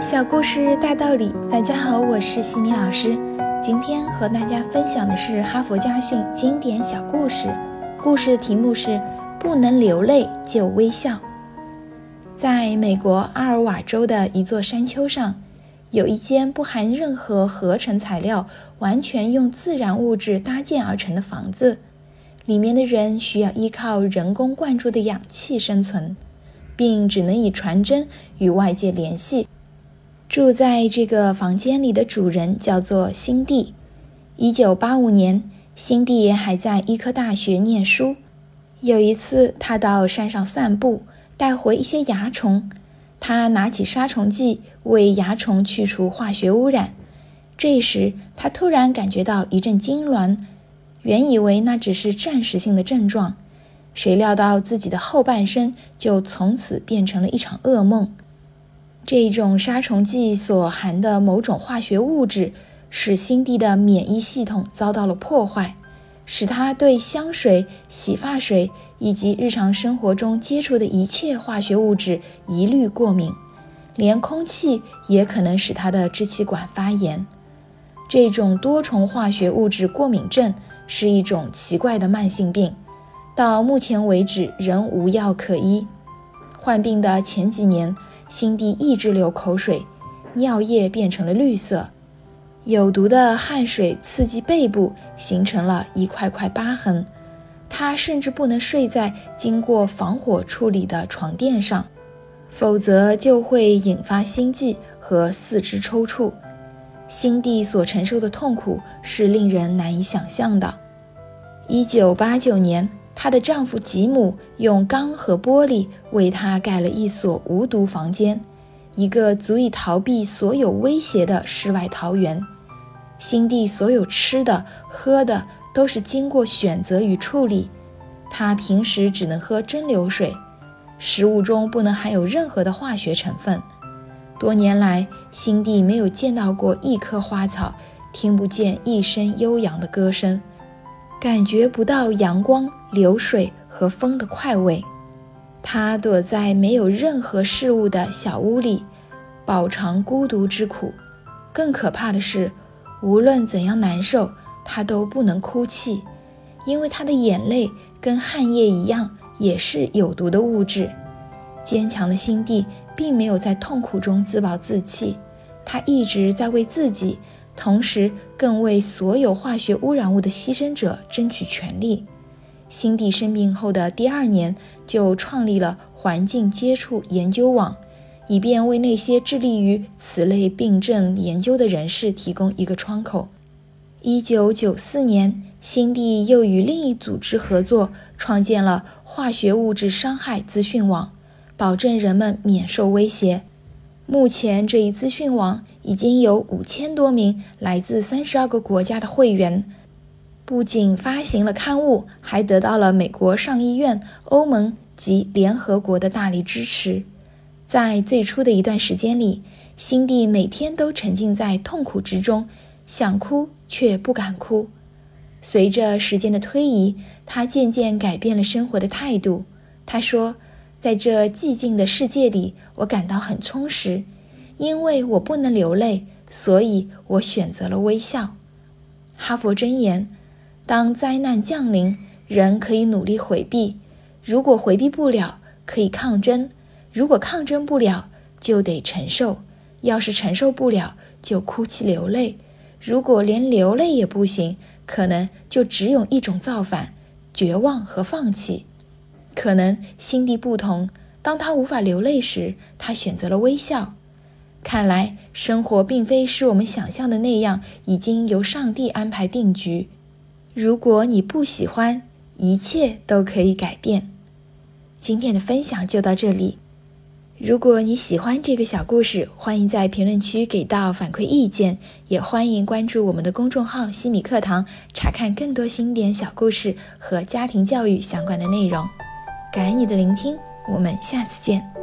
小故事大道理，大家好，我是西米老师。今天和大家分享的是哈佛家训经典小故事。故事的题目是“不能流泪就微笑”。在美国阿尔瓦州的一座山丘上，有一间不含任何合成材料、完全用自然物质搭建而成的房子。里面的人需要依靠人工灌注的氧气生存，并只能以传真与外界联系。住在这个房间里的主人叫做辛蒂。一九八五年，辛蒂还在医科大学念书。有一次，他到山上散步，带回一些蚜虫。他拿起杀虫剂为蚜虫去除化学污染。这时，他突然感觉到一阵痉挛，原以为那只是暂时性的症状，谁料到自己的后半生就从此变成了一场噩梦。这种杀虫剂所含的某种化学物质，使辛蒂的免疫系统遭到了破坏，使他对香水、洗发水以及日常生活中接触的一切化学物质一律过敏，连空气也可能使他的支气管发炎。这种多重化学物质过敏症是一种奇怪的慢性病，到目前为止仍无药可医。患病的前几年。辛蒂一直流口水，尿液变成了绿色，有毒的汗水刺激背部，形成了一块块疤痕。他甚至不能睡在经过防火处理的床垫上，否则就会引发心悸和四肢抽搐。辛蒂所承受的痛苦是令人难以想象的。一九八九年。她的丈夫吉姆用钢和玻璃为她盖了一所无毒房间，一个足以逃避所有威胁的世外桃源。辛蒂所有吃的、喝的都是经过选择与处理。她平时只能喝蒸馏水，食物中不能含有任何的化学成分。多年来，辛蒂没有见到过一棵花草，听不见一声悠扬的歌声。感觉不到阳光、流水和风的快慰，他躲在没有任何事物的小屋里，饱尝孤独之苦。更可怕的是，无论怎样难受，他都不能哭泣，因为他的眼泪跟汗液一样，也是有毒的物质。坚强的心地并没有在痛苦中自暴自弃，他一直在为自己。同时，更为所有化学污染物的牺牲者争取权利。辛蒂生病后的第二年，就创立了环境接触研究网，以便为那些致力于此类病症研究的人士提供一个窗口。一九九四年，辛蒂又与另一组织合作，创建了化学物质伤害资讯网，保证人们免受威胁。目前，这一资讯网已经有五千多名来自三十二个国家的会员，不仅发行了刊物，还得到了美国上议院、欧盟及联合国的大力支持。在最初的一段时间里，辛蒂每天都沉浸在痛苦之中，想哭却不敢哭。随着时间的推移，他渐渐改变了生活的态度。他说。在这寂静的世界里，我感到很充实，因为我不能流泪，所以我选择了微笑。哈佛箴言：当灾难降临，人可以努力回避；如果回避不了，可以抗争；如果抗争不了，就得承受；要是承受不了，就哭泣流泪；如果连流泪也不行，可能就只有一种造反：绝望和放弃。可能心地不同，当他无法流泪时，他选择了微笑。看来生活并非是我们想象的那样，已经由上帝安排定局。如果你不喜欢，一切都可以改变。今天的分享就到这里。如果你喜欢这个小故事，欢迎在评论区给到反馈意见，也欢迎关注我们的公众号“西米课堂”，查看更多经典小故事和家庭教育相关的内容。感恩你的聆听，我们下次见。